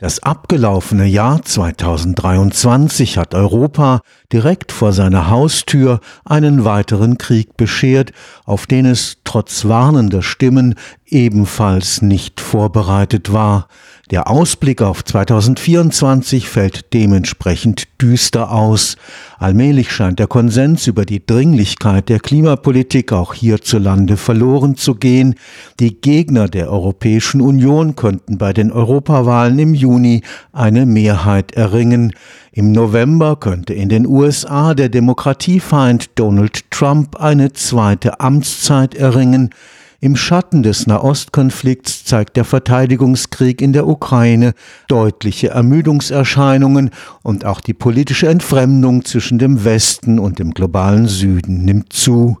Das abgelaufene Jahr 2023 hat Europa direkt vor seiner Haustür einen weiteren Krieg beschert, auf den es trotz warnender Stimmen ebenfalls nicht vorbereitet war. Der Ausblick auf 2024 fällt dementsprechend düster aus. Allmählich scheint der Konsens über die Dringlichkeit der Klimapolitik auch hierzulande verloren zu gehen. Die Gegner der Europäischen Union könnten bei den Europawahlen im Juni eine Mehrheit erringen. Im November könnte in den USA der Demokratiefeind Donald Trump eine zweite Amtszeit erringen. Im Schatten des Nahostkonflikts zeigt der Verteidigungskrieg in der Ukraine deutliche Ermüdungserscheinungen und auch die politische Entfremdung zwischen dem Westen und dem globalen Süden nimmt zu.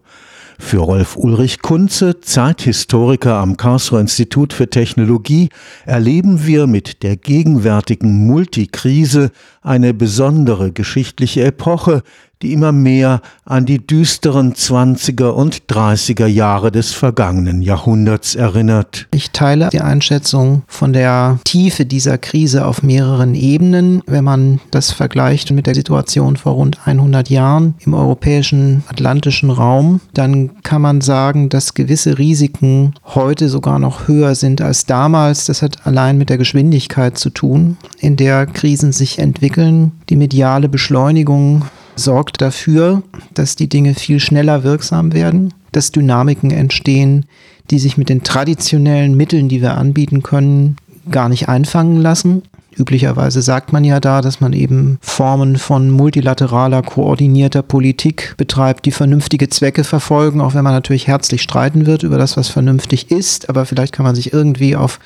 Für Rolf Ulrich Kunze, Zeithistoriker am Karlsruher Institut für Technologie, erleben wir mit der gegenwärtigen Multikrise eine besondere geschichtliche Epoche, die immer mehr an die düsteren 20er und 30er Jahre des vergangenen Jahrhunderts erinnert. Ich teile die Einschätzung von der Tiefe dieser Krise auf mehreren Ebenen. Wenn man das vergleicht mit der Situation vor rund 100 Jahren im europäischen atlantischen Raum, dann kann man sagen, dass gewisse Risiken heute sogar noch höher sind als damals. Das hat allein mit der Geschwindigkeit zu tun, in der Krisen sich entwickeln. Die mediale Beschleunigung sorgt dafür, dass die Dinge viel schneller wirksam werden, dass Dynamiken entstehen, die sich mit den traditionellen Mitteln, die wir anbieten können, gar nicht einfangen lassen. Üblicherweise sagt man ja da, dass man eben Formen von multilateraler, koordinierter Politik betreibt, die vernünftige Zwecke verfolgen, auch wenn man natürlich herzlich streiten wird über das, was vernünftig ist. Aber vielleicht kann man sich irgendwie auf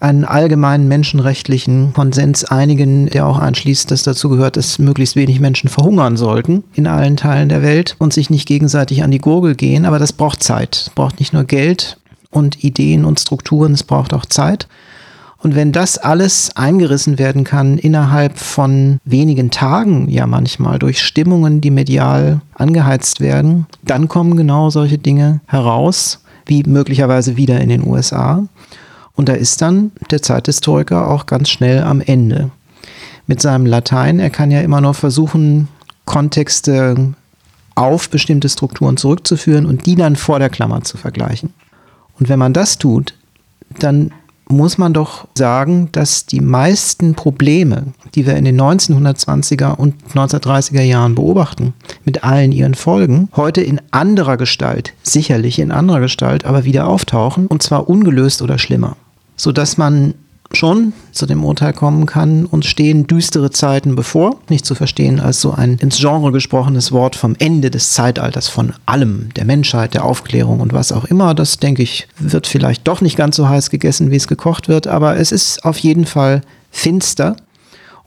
einen allgemeinen menschenrechtlichen Konsens einigen, der auch einschließt, dass dazu gehört, dass möglichst wenig Menschen verhungern sollten in allen Teilen der Welt und sich nicht gegenseitig an die Gurgel gehen. Aber das braucht Zeit. Es braucht nicht nur Geld und Ideen und Strukturen, es braucht auch Zeit. Und wenn das alles eingerissen werden kann innerhalb von wenigen Tagen, ja manchmal durch Stimmungen, die medial angeheizt werden, dann kommen genau solche Dinge heraus, wie möglicherweise wieder in den USA. Und da ist dann der Zeithistoriker auch ganz schnell am Ende. Mit seinem Latein, er kann ja immer noch versuchen, Kontexte auf bestimmte Strukturen zurückzuführen und die dann vor der Klammer zu vergleichen. Und wenn man das tut, dann muss man doch sagen, dass die meisten Probleme, die wir in den 1920er und 1930er Jahren beobachten, mit allen ihren Folgen, heute in anderer Gestalt, sicherlich in anderer Gestalt, aber wieder auftauchen, und zwar ungelöst oder schlimmer. Sodass man schon zu dem Urteil kommen kann, uns stehen düstere Zeiten bevor, nicht zu verstehen als so ein ins Genre gesprochenes Wort vom Ende des Zeitalters, von allem, der Menschheit, der Aufklärung und was auch immer. Das, denke ich, wird vielleicht doch nicht ganz so heiß gegessen, wie es gekocht wird, aber es ist auf jeden Fall finster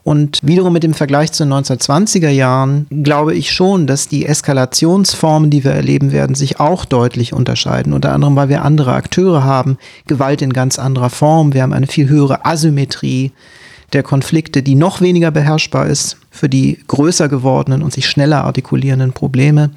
und wiederum mit dem Vergleich zu den 1920er Jahren glaube ich schon, dass die Eskalationsformen, die wir erleben werden, sich auch deutlich unterscheiden. Unter anderem, weil wir andere Akteure haben, Gewalt in ganz anderer Form. Wir haben eine viel höhere Asymmetrie der Konflikte, die noch weniger beherrschbar ist für die größer gewordenen und sich schneller artikulierenden Probleme.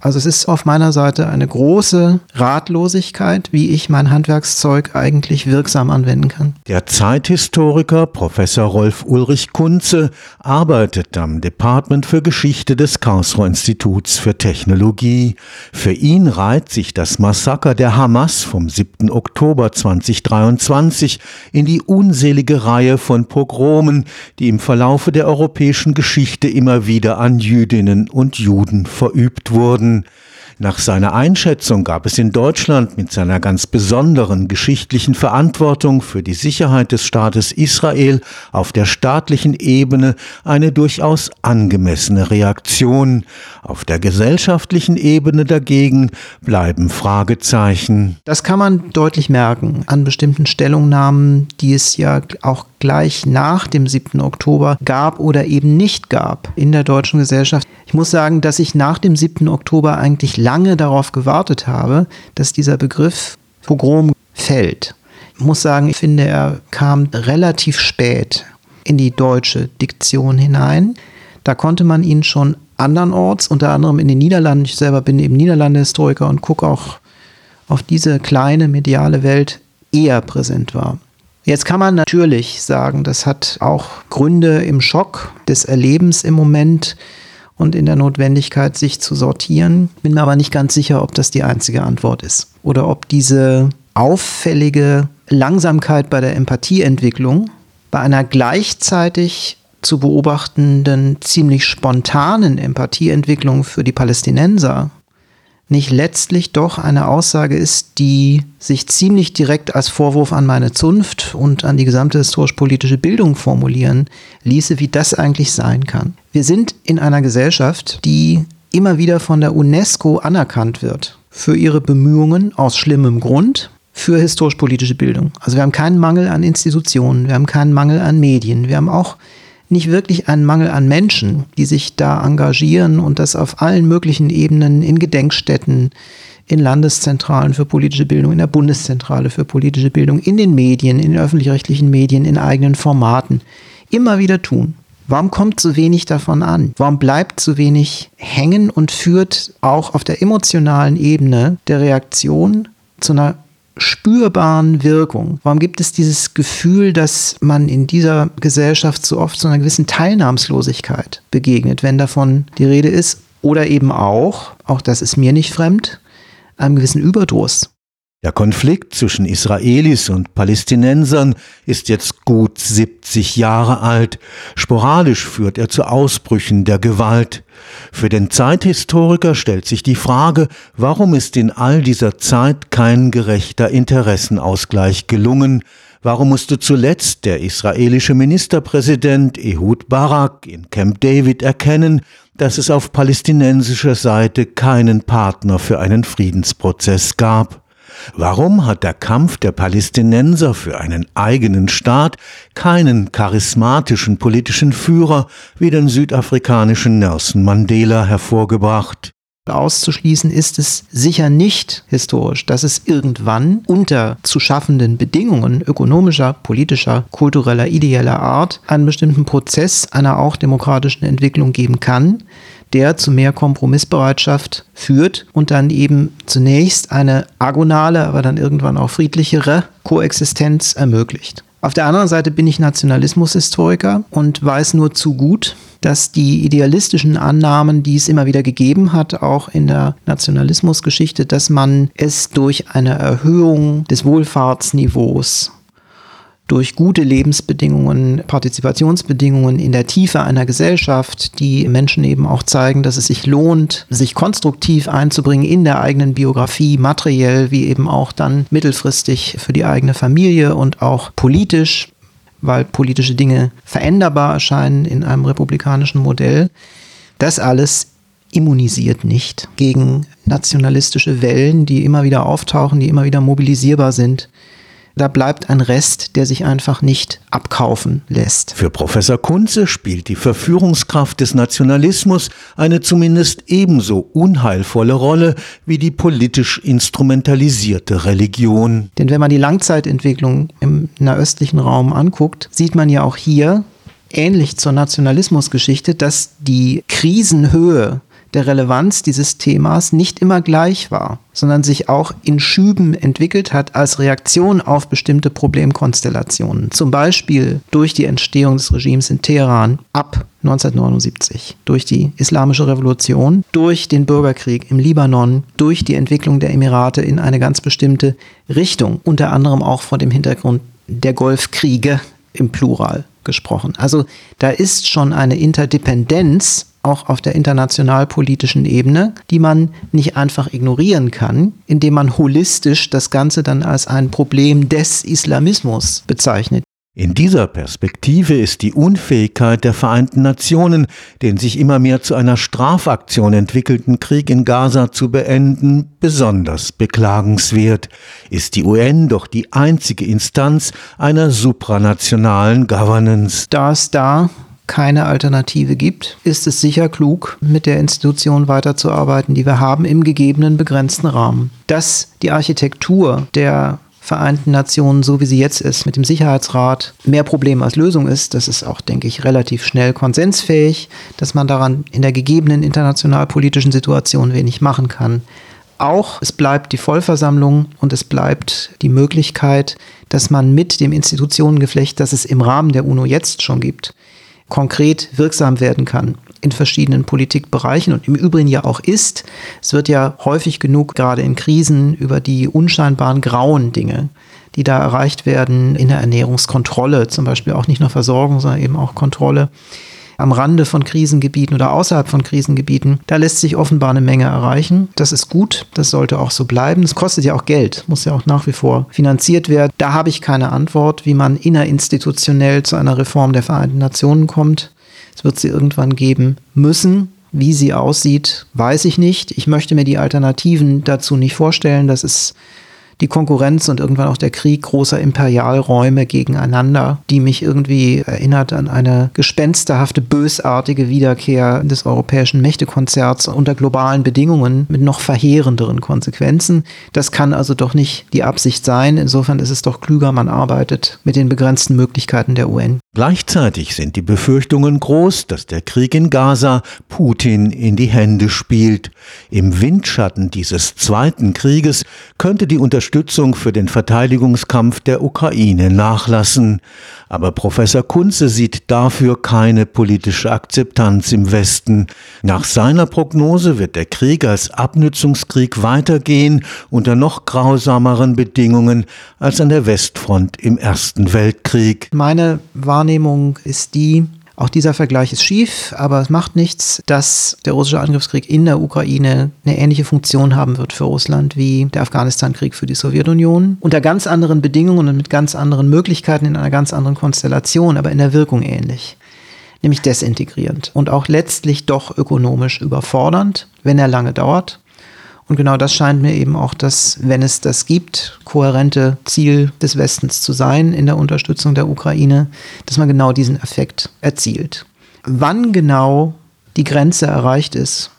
Also es ist auf meiner Seite eine große Ratlosigkeit, wie ich mein Handwerkszeug eigentlich wirksam anwenden kann. Der Zeithistoriker Professor Rolf Ulrich Kunze arbeitet am Department für Geschichte des Karlsruher Instituts für Technologie. Für ihn reiht sich das Massaker der Hamas vom 7. Oktober 2023 in die unselige Reihe von Pogromen, die im Verlaufe der europäischen Geschichte immer wieder an Jüdinnen und Juden verübt wurden werden. Nach seiner Einschätzung gab es in Deutschland mit seiner ganz besonderen geschichtlichen Verantwortung für die Sicherheit des Staates Israel auf der staatlichen Ebene eine durchaus angemessene Reaktion. Auf der gesellschaftlichen Ebene dagegen bleiben Fragezeichen. Das kann man deutlich merken an bestimmten Stellungnahmen, die es ja auch gleich nach dem 7. Oktober gab oder eben nicht gab in der deutschen Gesellschaft. Ich muss sagen, dass ich nach dem 7. Oktober eigentlich lange darauf gewartet habe, dass dieser Begriff Pogrom fällt. Ich muss sagen, ich finde, er kam relativ spät in die deutsche Diktion hinein. Da konnte man ihn schon andernorts, unter anderem in den Niederlanden, ich selber bin eben Niederlande-Historiker und gucke auch auf diese kleine mediale Welt eher präsent war. Jetzt kann man natürlich sagen, das hat auch Gründe im Schock des Erlebens im Moment und in der Notwendigkeit, sich zu sortieren. Bin mir aber nicht ganz sicher, ob das die einzige Antwort ist. Oder ob diese auffällige Langsamkeit bei der Empathieentwicklung bei einer gleichzeitig zu beobachtenden, ziemlich spontanen Empathieentwicklung für die Palästinenser nicht letztlich doch eine Aussage ist, die sich ziemlich direkt als Vorwurf an meine Zunft und an die gesamte historisch-politische Bildung formulieren ließe, wie das eigentlich sein kann. Wir sind in einer Gesellschaft, die immer wieder von der UNESCO anerkannt wird für ihre Bemühungen aus schlimmem Grund für historisch-politische Bildung. Also wir haben keinen Mangel an Institutionen, wir haben keinen Mangel an Medien, wir haben auch nicht wirklich einen Mangel an Menschen, die sich da engagieren und das auf allen möglichen Ebenen in Gedenkstätten, in Landeszentralen für politische Bildung, in der Bundeszentrale für politische Bildung, in den Medien, in den öffentlich-rechtlichen Medien, in eigenen Formaten immer wieder tun. Warum kommt so wenig davon an? Warum bleibt so wenig hängen und führt auch auf der emotionalen Ebene der Reaktion zu einer spürbaren Wirkung? Warum gibt es dieses Gefühl, dass man in dieser Gesellschaft so oft so einer gewissen Teilnahmslosigkeit begegnet, wenn davon die Rede ist? Oder eben auch, auch das ist mir nicht fremd, einem gewissen Überdruss. Der Konflikt zwischen Israelis und Palästinensern ist jetzt gut 70 Jahre alt. Sporadisch führt er zu Ausbrüchen der Gewalt. Für den Zeithistoriker stellt sich die Frage, warum ist in all dieser Zeit kein gerechter Interessenausgleich gelungen? Warum musste zuletzt der israelische Ministerpräsident Ehud Barak in Camp David erkennen, dass es auf palästinensischer Seite keinen Partner für einen Friedensprozess gab? Warum hat der Kampf der Palästinenser für einen eigenen Staat keinen charismatischen politischen Führer wie den südafrikanischen Nelson Mandela hervorgebracht? Auszuschließen ist es sicher nicht historisch, dass es irgendwann unter zu schaffenden Bedingungen ökonomischer, politischer, kultureller, ideeller Art einen bestimmten Prozess einer auch demokratischen Entwicklung geben kann, der zu mehr Kompromissbereitschaft führt und dann eben zunächst eine agonale, aber dann irgendwann auch friedlichere Koexistenz ermöglicht. Auf der anderen Seite bin ich Nationalismushistoriker und weiß nur zu gut, dass die idealistischen Annahmen, die es immer wieder gegeben hat, auch in der Nationalismusgeschichte, dass man es durch eine Erhöhung des Wohlfahrtsniveaus durch gute Lebensbedingungen, Partizipationsbedingungen in der Tiefe einer Gesellschaft, die Menschen eben auch zeigen, dass es sich lohnt, sich konstruktiv einzubringen in der eigenen Biografie, materiell wie eben auch dann mittelfristig für die eigene Familie und auch politisch, weil politische Dinge veränderbar erscheinen in einem republikanischen Modell. Das alles immunisiert nicht gegen nationalistische Wellen, die immer wieder auftauchen, die immer wieder mobilisierbar sind da bleibt ein Rest, der sich einfach nicht abkaufen lässt. Für Professor Kunze spielt die Verführungskraft des Nationalismus eine zumindest ebenso unheilvolle Rolle wie die politisch instrumentalisierte Religion. Denn wenn man die Langzeitentwicklung im nahöstlichen Raum anguckt, sieht man ja auch hier, ähnlich zur Nationalismusgeschichte, dass die Krisenhöhe der Relevanz dieses Themas nicht immer gleich war, sondern sich auch in Schüben entwickelt hat als Reaktion auf bestimmte Problemkonstellationen. Zum Beispiel durch die Entstehung des Regimes in Teheran ab 1979, durch die Islamische Revolution, durch den Bürgerkrieg im Libanon, durch die Entwicklung der Emirate in eine ganz bestimmte Richtung, unter anderem auch vor dem Hintergrund der Golfkriege im Plural gesprochen. Also da ist schon eine Interdependenz auch auf der internationalpolitischen Ebene, die man nicht einfach ignorieren kann, indem man holistisch das Ganze dann als ein Problem des Islamismus bezeichnet. In dieser Perspektive ist die Unfähigkeit der Vereinten Nationen, den sich immer mehr zu einer Strafaktion entwickelten Krieg in Gaza zu beenden, besonders beklagenswert. Ist die UN doch die einzige Instanz einer supranationalen Governance. Da es da keine Alternative gibt, ist es sicher klug, mit der Institution weiterzuarbeiten, die wir haben, im gegebenen begrenzten Rahmen. Dass die Architektur der Vereinten Nationen, so wie sie jetzt ist, mit dem Sicherheitsrat mehr Problem als Lösung ist, das ist auch, denke ich, relativ schnell konsensfähig, dass man daran in der gegebenen internationalpolitischen Situation wenig machen kann. auch, es bleibt die Vollversammlung und es bleibt die Möglichkeit, dass man mit dem Institutionengeflecht, das es im Rahmen der UNO jetzt schon gibt, konkret wirksam werden kann in verschiedenen Politikbereichen und im Übrigen ja auch ist. Es wird ja häufig genug gerade in Krisen über die unscheinbaren grauen Dinge, die da erreicht werden in der Ernährungskontrolle, zum Beispiel auch nicht nur Versorgung, sondern eben auch Kontrolle am Rande von Krisengebieten oder außerhalb von Krisengebieten, da lässt sich offenbar eine Menge erreichen. Das ist gut, das sollte auch so bleiben. Es kostet ja auch Geld, muss ja auch nach wie vor finanziert werden. Da habe ich keine Antwort, wie man innerinstitutionell zu einer Reform der Vereinten Nationen kommt. Es wird sie irgendwann geben müssen. Wie sie aussieht, weiß ich nicht. Ich möchte mir die Alternativen dazu nicht vorstellen. Das ist die Konkurrenz und irgendwann auch der Krieg großer Imperialräume gegeneinander, die mich irgendwie erinnert an eine gespensterhafte, bösartige Wiederkehr des europäischen Mächtekonzerts unter globalen Bedingungen mit noch verheerenderen Konsequenzen. Das kann also doch nicht die Absicht sein. Insofern ist es doch klüger, man arbeitet mit den begrenzten Möglichkeiten der UN. Gleichzeitig sind die Befürchtungen groß, dass der Krieg in Gaza Putin in die Hände spielt. Im Windschatten dieses zweiten Krieges könnte die Unterstützung für den Verteidigungskampf der Ukraine nachlassen. Aber Professor Kunze sieht dafür keine politische Akzeptanz im Westen. Nach seiner Prognose wird der Krieg als Abnützungskrieg weitergehen unter noch grausameren Bedingungen als an der Westfront im Ersten Weltkrieg. Meine Wahrnehmung ist die, auch dieser Vergleich ist schief, aber es macht nichts, dass der russische Angriffskrieg in der Ukraine eine ähnliche Funktion haben wird für Russland wie der Afghanistan-Krieg für die Sowjetunion. Unter ganz anderen Bedingungen und mit ganz anderen Möglichkeiten in einer ganz anderen Konstellation, aber in der Wirkung ähnlich. Nämlich desintegrierend und auch letztlich doch ökonomisch überfordernd, wenn er lange dauert. Und genau das scheint mir eben auch das, wenn es das gibt, kohärente Ziel des Westens zu sein in der Unterstützung der Ukraine, dass man genau diesen Effekt erzielt. Wann genau die Grenze erreicht ist,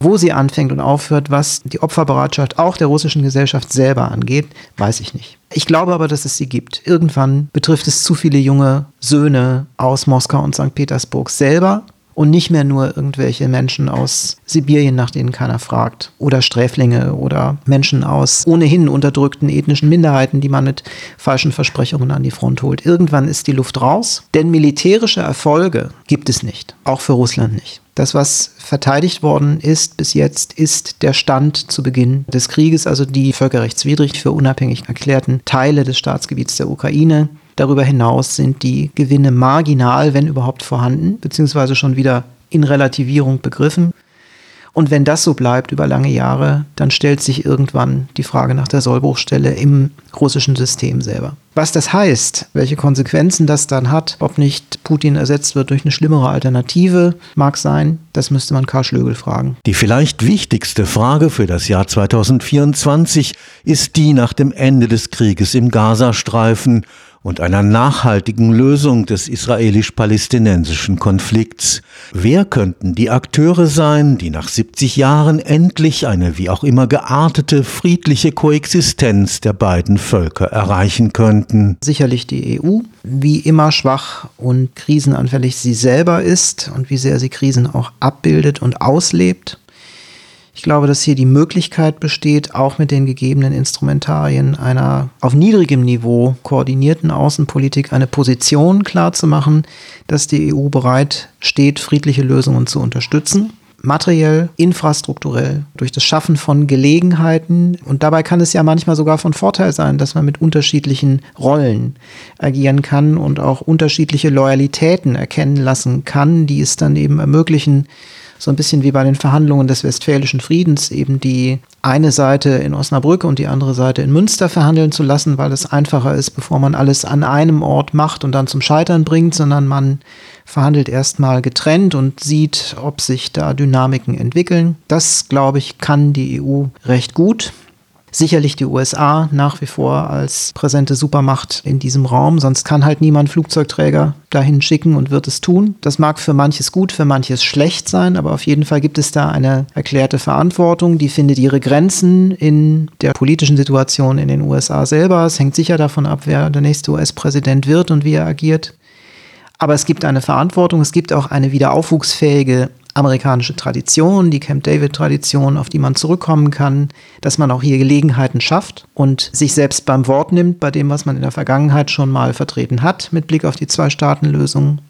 wo sie anfängt und aufhört, was die Opferbereitschaft auch der russischen Gesellschaft selber angeht, weiß ich nicht. Ich glaube aber, dass es sie gibt. Irgendwann betrifft es zu viele junge Söhne aus Moskau und St. Petersburg selber, und nicht mehr nur irgendwelche Menschen aus Sibirien, nach denen keiner fragt, oder Sträflinge oder Menschen aus ohnehin unterdrückten ethnischen Minderheiten, die man mit falschen Versprechungen an die Front holt. Irgendwann ist die Luft raus, denn militärische Erfolge gibt es nicht, auch für Russland nicht. Das, was verteidigt worden ist bis jetzt, ist der Stand zu Beginn des Krieges, also die völkerrechtswidrig für unabhängig erklärten Teile des Staatsgebiets der Ukraine. Darüber hinaus sind die Gewinne marginal, wenn überhaupt vorhanden, beziehungsweise schon wieder in Relativierung begriffen. Und wenn das so bleibt über lange Jahre, dann stellt sich irgendwann die Frage nach der Sollbruchstelle im russischen System selber. Was das heißt, welche Konsequenzen das dann hat, ob nicht Putin ersetzt wird durch eine schlimmere Alternative, mag sein, das müsste man Karl Schlögel fragen. Die vielleicht wichtigste Frage für das Jahr 2024 ist die nach dem Ende des Krieges im Gazastreifen und einer nachhaltigen Lösung des israelisch-palästinensischen Konflikts. Wer könnten die Akteure sein, die nach 70 Jahren endlich eine wie auch immer geartete friedliche Koexistenz der beiden Völker erreichen könnten? Sicherlich die EU, wie immer schwach und krisenanfällig sie selber ist und wie sehr sie Krisen auch abbildet und auslebt. Ich glaube, dass hier die Möglichkeit besteht, auch mit den gegebenen Instrumentarien einer auf niedrigem Niveau koordinierten Außenpolitik eine Position klarzumachen, dass die EU bereit steht, friedliche Lösungen zu unterstützen materiell, infrastrukturell, durch das Schaffen von Gelegenheiten. Und dabei kann es ja manchmal sogar von Vorteil sein, dass man mit unterschiedlichen Rollen agieren kann und auch unterschiedliche Loyalitäten erkennen lassen kann, die es dann eben ermöglichen, so ein bisschen wie bei den Verhandlungen des Westfälischen Friedens eben die eine Seite in Osnabrück und die andere Seite in Münster verhandeln zu lassen, weil es einfacher ist, bevor man alles an einem Ort macht und dann zum Scheitern bringt, sondern man verhandelt erstmal getrennt und sieht, ob sich da Dynamiken entwickeln. Das, glaube ich, kann die EU recht gut. Sicherlich die USA nach wie vor als präsente Supermacht in diesem Raum, sonst kann halt niemand Flugzeugträger dahin schicken und wird es tun. Das mag für manches gut, für manches schlecht sein, aber auf jeden Fall gibt es da eine erklärte Verantwortung, die findet ihre Grenzen in der politischen Situation in den USA selber. Es hängt sicher davon ab, wer der nächste US-Präsident wird und wie er agiert. Aber es gibt eine Verantwortung, es gibt auch eine wiederaufwuchsfähige amerikanische Tradition, die Camp David-Tradition, auf die man zurückkommen kann, dass man auch hier Gelegenheiten schafft und sich selbst beim Wort nimmt, bei dem, was man in der Vergangenheit schon mal vertreten hat, mit Blick auf die Zwei-Staaten-Lösung.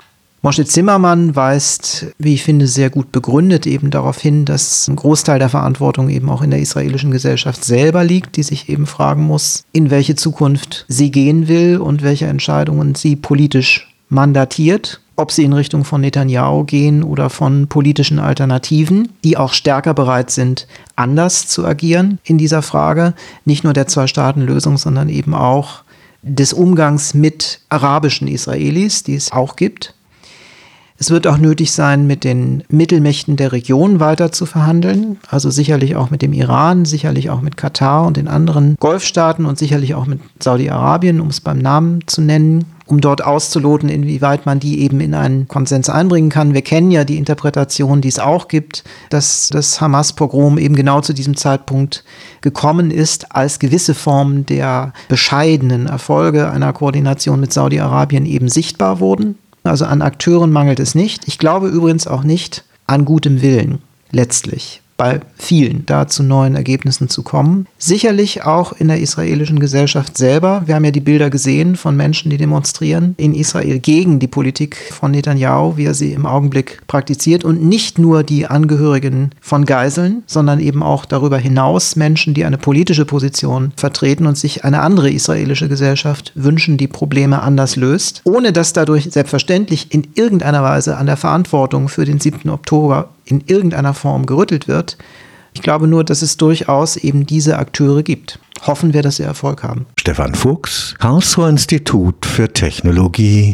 Moshe Zimmermann weist, wie ich finde, sehr gut begründet eben darauf hin, dass ein Großteil der Verantwortung eben auch in der israelischen Gesellschaft selber liegt, die sich eben fragen muss, in welche Zukunft sie gehen will und welche Entscheidungen sie politisch mandatiert ob sie in Richtung von Netanyahu gehen oder von politischen Alternativen, die auch stärker bereit sind, anders zu agieren in dieser Frage, nicht nur der Zwei-Staaten-Lösung, sondern eben auch des Umgangs mit arabischen Israelis, die es auch gibt. Es wird auch nötig sein, mit den Mittelmächten der Region weiter zu verhandeln, also sicherlich auch mit dem Iran, sicherlich auch mit Katar und den anderen Golfstaaten und sicherlich auch mit Saudi-Arabien, um es beim Namen zu nennen um dort auszuloten, inwieweit man die eben in einen Konsens einbringen kann. Wir kennen ja die Interpretation, die es auch gibt, dass das Hamas-Pogrom eben genau zu diesem Zeitpunkt gekommen ist, als gewisse Formen der bescheidenen Erfolge einer Koordination mit Saudi-Arabien eben sichtbar wurden. Also an Akteuren mangelt es nicht. Ich glaube übrigens auch nicht an gutem Willen letztlich bei vielen da zu neuen Ergebnissen zu kommen. Sicherlich auch in der israelischen Gesellschaft selber. Wir haben ja die Bilder gesehen von Menschen, die demonstrieren in Israel gegen die Politik von Netanyahu, wie er sie im Augenblick praktiziert. Und nicht nur die Angehörigen von Geiseln, sondern eben auch darüber hinaus Menschen, die eine politische Position vertreten und sich eine andere israelische Gesellschaft wünschen, die Probleme anders löst, ohne dass dadurch selbstverständlich in irgendeiner Weise an der Verantwortung für den 7. Oktober in irgendeiner Form gerüttelt wird. Ich glaube nur, dass es durchaus eben diese Akteure gibt. Hoffen wir, dass sie Erfolg haben. Stefan Fuchs, Karlsruher Institut für Technologie.